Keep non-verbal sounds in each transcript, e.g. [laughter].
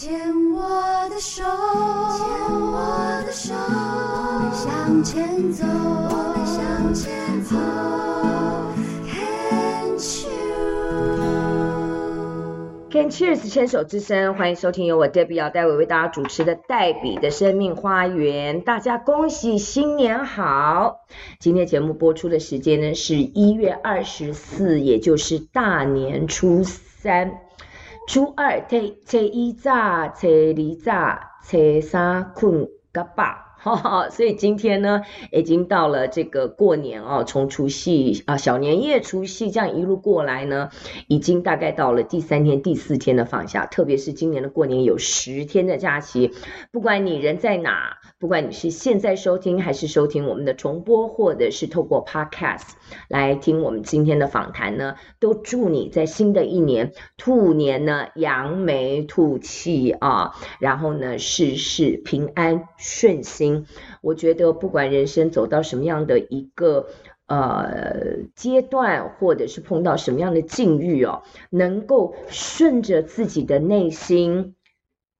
牵我的手，牵我的手，我们向前走，我们向前走。Can Cheers 牵手之声，欢迎收听由我 Debbie 姚戴伟为大家主持的黛比的生命花园。大家恭喜新年好！今天节目播出的时间呢是一月二十四，也就是大年初三。初二初初一早，初二早，初三困甲饱。哈哈，所以今天呢，已经到了这个过年哦，从除夕啊小年夜、除夕这样一路过来呢，已经大概到了第三天、第四天的放假。特别是今年的过年有十天的假期，不管你人在哪，不管你是现在收听还是收听我们的重播，或者是透过 Podcast 来听我们今天的访谈呢，都祝你在新的一年兔年呢扬眉吐气啊，然后呢事事平安顺心。我觉得不管人生走到什么样的一个呃阶段，或者是碰到什么样的境遇哦，能够顺着自己的内心，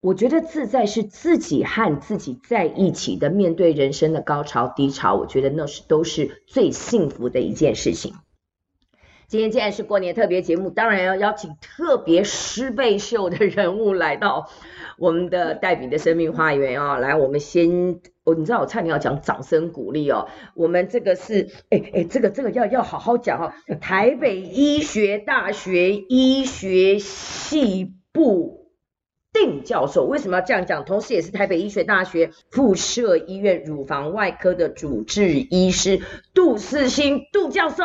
我觉得自在是自己和自己在一起的，面对人生的高潮低潮，我觉得那是都是最幸福的一件事情。今天既然是过年特别节目，当然要邀请特别师辈秀的人物来到我们的黛比的生命花园啊！来，我们先，哦，你知道我差点要讲掌声鼓励哦。我们这个是，哎哎，这个这个要要好好讲哦。台北医学大学医学系部。定教授为什么要这样讲？同时也是台北医学大学附设医院乳房外科的主治医师杜世新杜教授，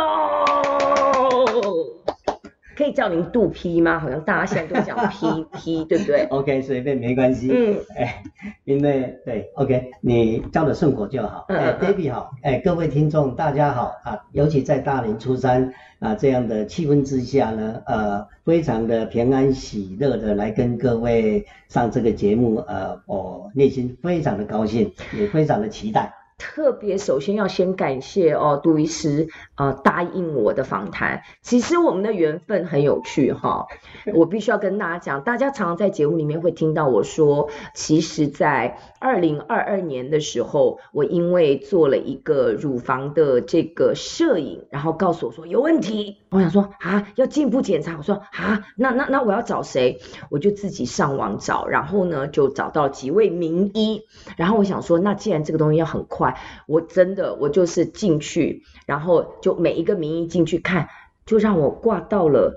可以叫您杜 P 吗？好像大家现在都讲 P P，[laughs] 对不对？OK，随便没关系。嗯，哎，因为对，OK，你叫的顺口就好。嗯，哎，Debbie 好，哎，各位听众大家好啊，尤其在大年初三。啊，这样的气氛之下呢，呃，非常的平安喜乐的来跟各位上这个节目，呃，我内心非常的高兴，也非常的期待。特别首先要先感谢哦，杜医师、呃、答应我的访谈。其实我们的缘分很有趣哈，我必须要跟大家讲，大家常常在节目里面会听到我说，其实，在二零二二年的时候，我因为做了一个乳房的这个摄影，然后告诉我说有问题，我想说啊要进一步检查，我说啊那那那我要找谁？我就自己上网找，然后呢就找到几位名医，然后我想说那既然这个东西要很快。我真的，我就是进去，然后就每一个名医进去看，就让我挂到了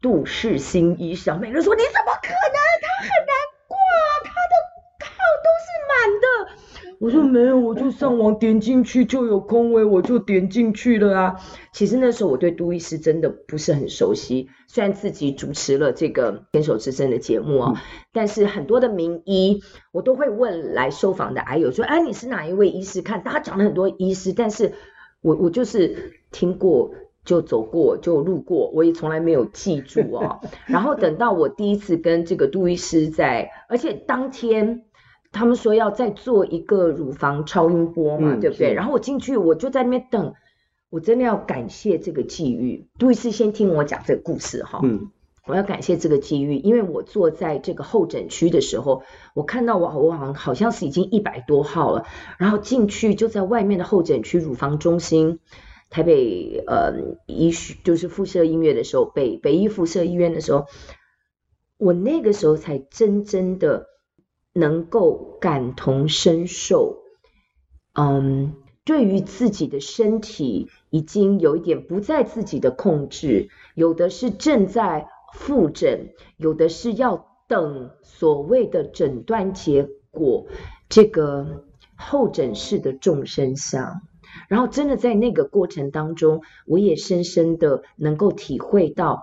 杜世新医生。每个人说，你怎么可我说没有，我就上网点进去就有空位，我就点进去了啊。其实那时候我对杜医师真的不是很熟悉，虽然自己主持了这个牵手之声的节目啊，但是很多的名医我都会问来受访的癌友说，哎，你是哪一位医师？看大家讲了很多医师，但是我我就是听过就走过就路过，我也从来没有记住哦。[laughs] 然后等到我第一次跟这个杜医师在，而且当天。他们说要再做一个乳房超音波嘛，嗯、对不对？然后我进去，我就在那边等。我真的要感谢这个际遇。杜医师先听我讲这个故事哈。嗯。我要感谢这个机遇，因为我坐在这个候诊区的时候，我看到我我好像好像是已经一百多号了，然后进去就在外面的候诊区乳房中心，台北呃医学就是附设医院的时候，北北医附设医院的时候，我那个时候才真正的。能够感同身受，嗯，对于自己的身体已经有一点不在自己的控制，有的是正在复诊，有的是要等所谓的诊断结果，这个候诊室的众生相，然后真的在那个过程当中，我也深深的能够体会到。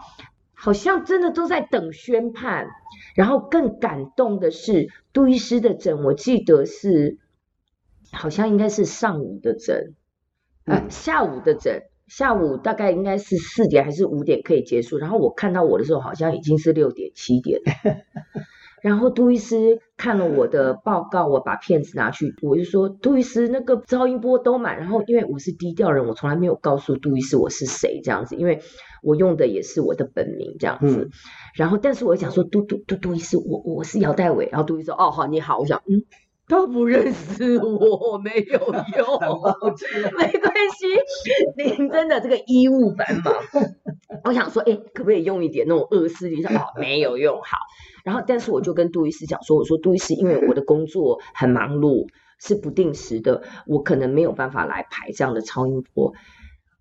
好像真的都在等宣判，然后更感动的是杜医师的诊，我记得是好像应该是上午的诊，呃，下午的诊，下午大概应该是四点还是五点可以结束，然后我看到我的时候好像已经是六点七点，[laughs] 然后杜医师看了我的报告，我把片子拿去，我就说杜医师那个超音波都满，然后因为我是低调人，我从来没有告诉杜医师我是谁这样子，因为。我用的也是我的本名这样子。嗯、然后，但是我想说，杜杜杜杜医师，我我是姚代伟。然后杜医师说，哦好，你好。我想，嗯，他不认识我，没有用，没关系。您真的这个衣物繁忙，我想说，哎，可不可以用一点那种恶势力？说哦，没有用，好。然后，但是我就跟杜医师讲说，我说杜医师，因为我的工作很忙碌。是不定时的，我可能没有办法来排这样的超音波。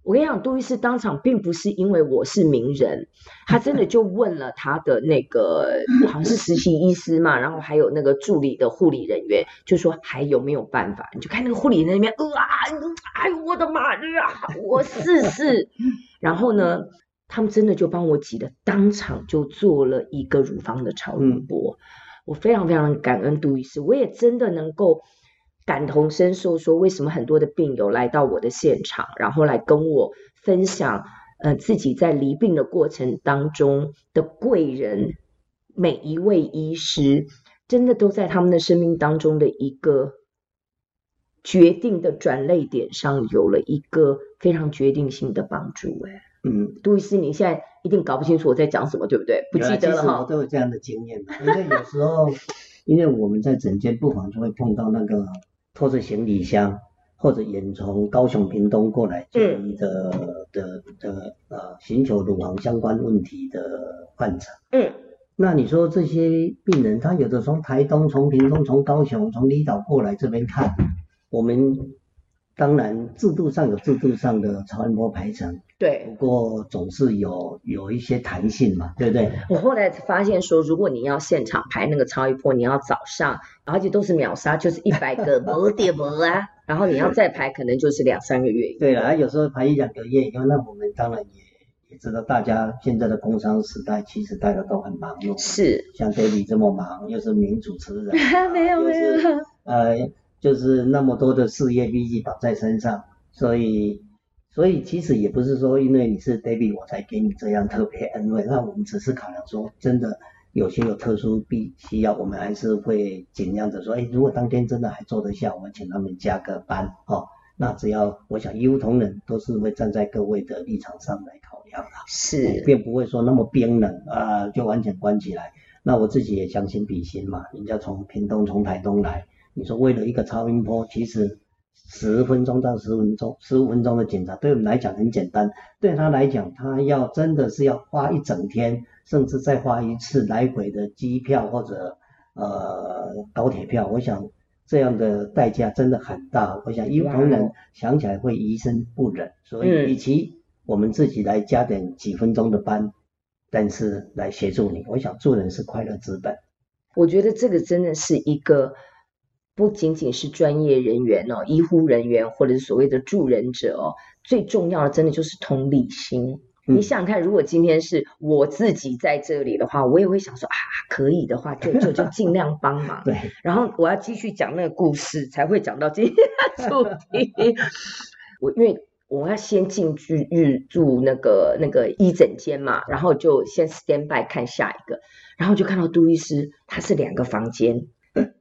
我跟你讲，杜医师当场并不是因为我是名人，他真的就问了他的那个 [laughs] 好像是实习医师嘛，然后还有那个助理的护理人员，就说还有没有办法？你就看那个护理人员，呃啊，哎呦我的妈呀，我试试。然后呢，他们真的就帮我挤的，当场就做了一个乳房的超音波。我非常非常感恩杜医师，我也真的能够。感同身受，说为什么很多的病友来到我的现场，然后来跟我分享，呃，自己在离病的过程当中的贵人，每一位医师真的都在他们的生命当中的一个决定的转捩点上，有了一个非常决定性的帮助。哎，嗯，杜医师，你现在一定搞不清楚我在讲什么，对不对？不记得了哈。我都有这样的经验，因为有时候，因为我们在诊间不妨就会碰到那个。拖着行李箱，或者远从高雄屏东过来就医的、嗯、的的呃寻求乳房相关问题的患者。嗯，那你说这些病人，他有的从台东、从屏东、从高雄、从离岛过来这边看，我们。当然，制度上有制度上的超音波排程，对，不过总是有有一些弹性嘛，对不对？我后来发现说，如果你要现场排那个超音波，你要早上，而且都是秒杀，就是一百个，没点没啊，[laughs] 然后你要再排，可能就是两三个月。对了，有时候排一两个月，以后那我们当然也也知道，大家现在的工商时代，其实大家都很忙碌，是，像 Debbie 这么忙，又是名主持人，[laughs] 没有没有，呃。就是那么多的事业必须倒在身上，所以，所以其实也不是说因为你是 David 我才给你这样特别恩惠，那我们只是考量说，真的有些有特殊必需要，我们还是会尽量的说，哎，如果当天真的还做得下，我们请他们加个班，哦，那只要我想医护同仁都是会站在各位的立场上来考量的，是，并不会说那么冰冷啊，就完全关起来。那我自己也将心比心嘛，人家从屏东从台东来。你说为了一个超音波，其实十分钟到十分钟、十五分钟的检查，对我们来讲很简单。对他来讲，他要真的是要花一整天，甚至再花一次来回的机票或者呃高铁票。我想这样的代价真的很大。我想医护同仁想起来会于心不忍。所以，与其我们自己来加点几分钟的班，但是来协助你，我想做人是快乐之本。我觉得这个真的是一个。不仅仅是专业人员哦，医护人员或者是所谓的助人者哦，最重要的真的就是同理心。嗯、你想想看，如果今天是我自己在这里的话，我也会想说啊，可以的话就就就尽量帮忙。[laughs] 对，然后我要继续讲那个故事，才会讲到今天的主题。[laughs] 我因为我要先进去入住那个那个一整间嘛，然后就先 stand by 看下一个，然后就看到杜医师，他是两个房间。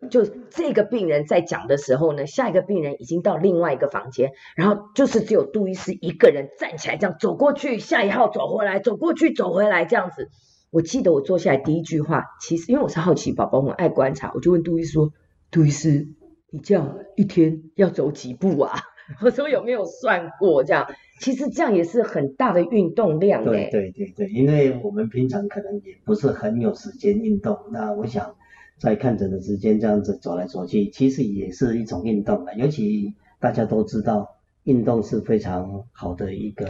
就这个病人在讲的时候呢，下一个病人已经到另外一个房间，然后就是只有杜医师一个人站起来，这样走过去，下一号走回来，走过去，走回来这样子。我记得我坐下来第一句话，其实因为我是好奇宝宝，我爱观察，我就问杜医师说：“杜医师，你这样一天要走几步啊？” [laughs] 我说有没有算过？这样其实这样也是很大的运动量。对对对对，因为我们平常可能也不是很有时间运动，那我想。在看诊的时间这样子走来走去，其实也是一种运动。尤其大家都知道，运动是非常好的一个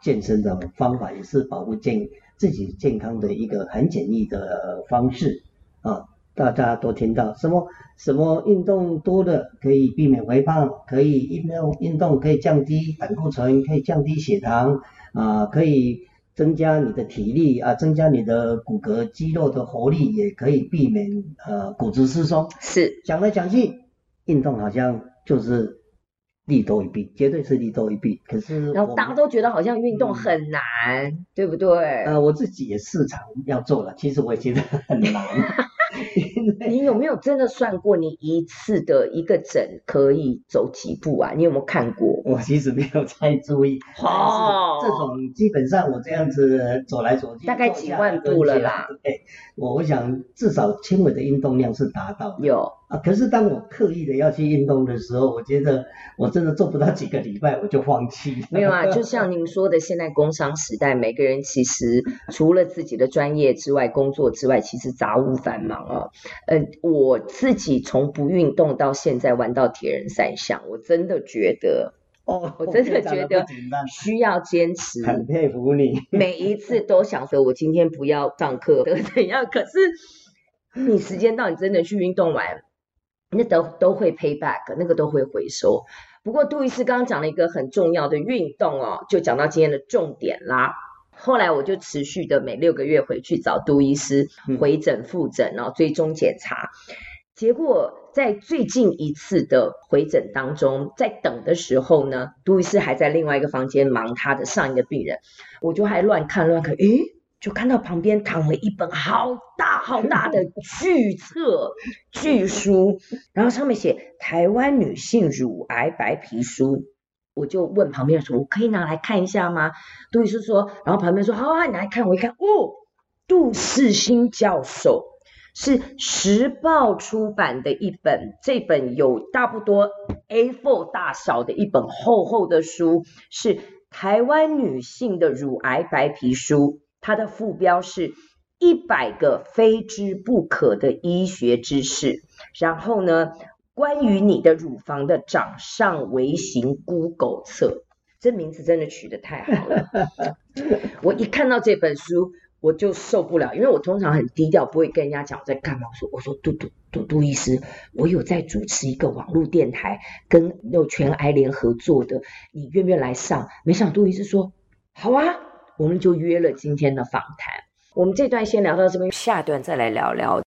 健身的方法，也是保护健自己健康的一个很简易的方式啊。大家都听到什么什么运动多了可以避免肥胖，可以运动运动可以降低胆固醇，可以降低血糖啊，可以。增加你的体力啊，增加你的骨骼肌肉的活力，也可以避免呃骨质疏松。是讲来讲去，运动好像就是利多于弊，绝对是利多于弊。可是然后大家都觉得好像运动很难，嗯、对不对？呃，我自己也试常要做了，其实我也觉得很难，[laughs] 因 [laughs] 你有没有真的算过你一次的一个诊可以走几步啊？你有没有看过？我其实没有太注意。哦，这种基本上我这样子走来走去，大概几万步了啦。对，我我想至少轻微的运动量是达到的。有。啊，可是当我刻意的要去运动的时候，我觉得我真的做不到几个礼拜，我就放弃。没有啊，[laughs] 就像您说的，现在工商时代，每个人其实除了自己的专业之外，工作之外，其实杂物繁忙哦。嗯、呃，我自己从不运动到现在玩到铁人三项，我真的觉得，哦，我真的觉得需要坚持。很佩服你，每一次都想着我今天不要上课或怎样，可是你时间到，你真的去运动完。那都都会 pay back，那个都会回收。不过杜医师刚刚讲了一个很重要的运动哦，就讲到今天的重点啦。后来我就持续的每六个月回去找杜医师回诊复诊，然后追踪检查。结果在最近一次的回诊当中，在等的时候呢，杜医师还在另外一个房间忙他的上一个病人，我就还乱看乱看，诶就看到旁边躺了一本好大好大的 [laughs] 巨册巨书，然后上面写《台湾女性乳癌白皮书》，我就问旁边人说：“我可以拿来看一下吗？”杜医师说，然后旁边说：“好啊，你拿来看。”我一看，哦，杜世新教授是时报出版的一本，这本有差不多 A4 大小的一本厚厚的书，是台湾女性的乳癌白皮书。它的副标是一百个非知不可的医学知识，然后呢，关于你的乳房的掌上微型 Google 册，这名字真的取得太好了。我一看到这本书，我就受不了，因为我通常很低调，不会跟人家讲我在干嘛。我说，我说杜杜杜杜医师，我有在主持一个网络电台，跟有全癌联合作的，你愿不愿来上？没想到杜医师说好啊。我们就约了今天的访谈。我们这段先聊到这边，下段再来聊聊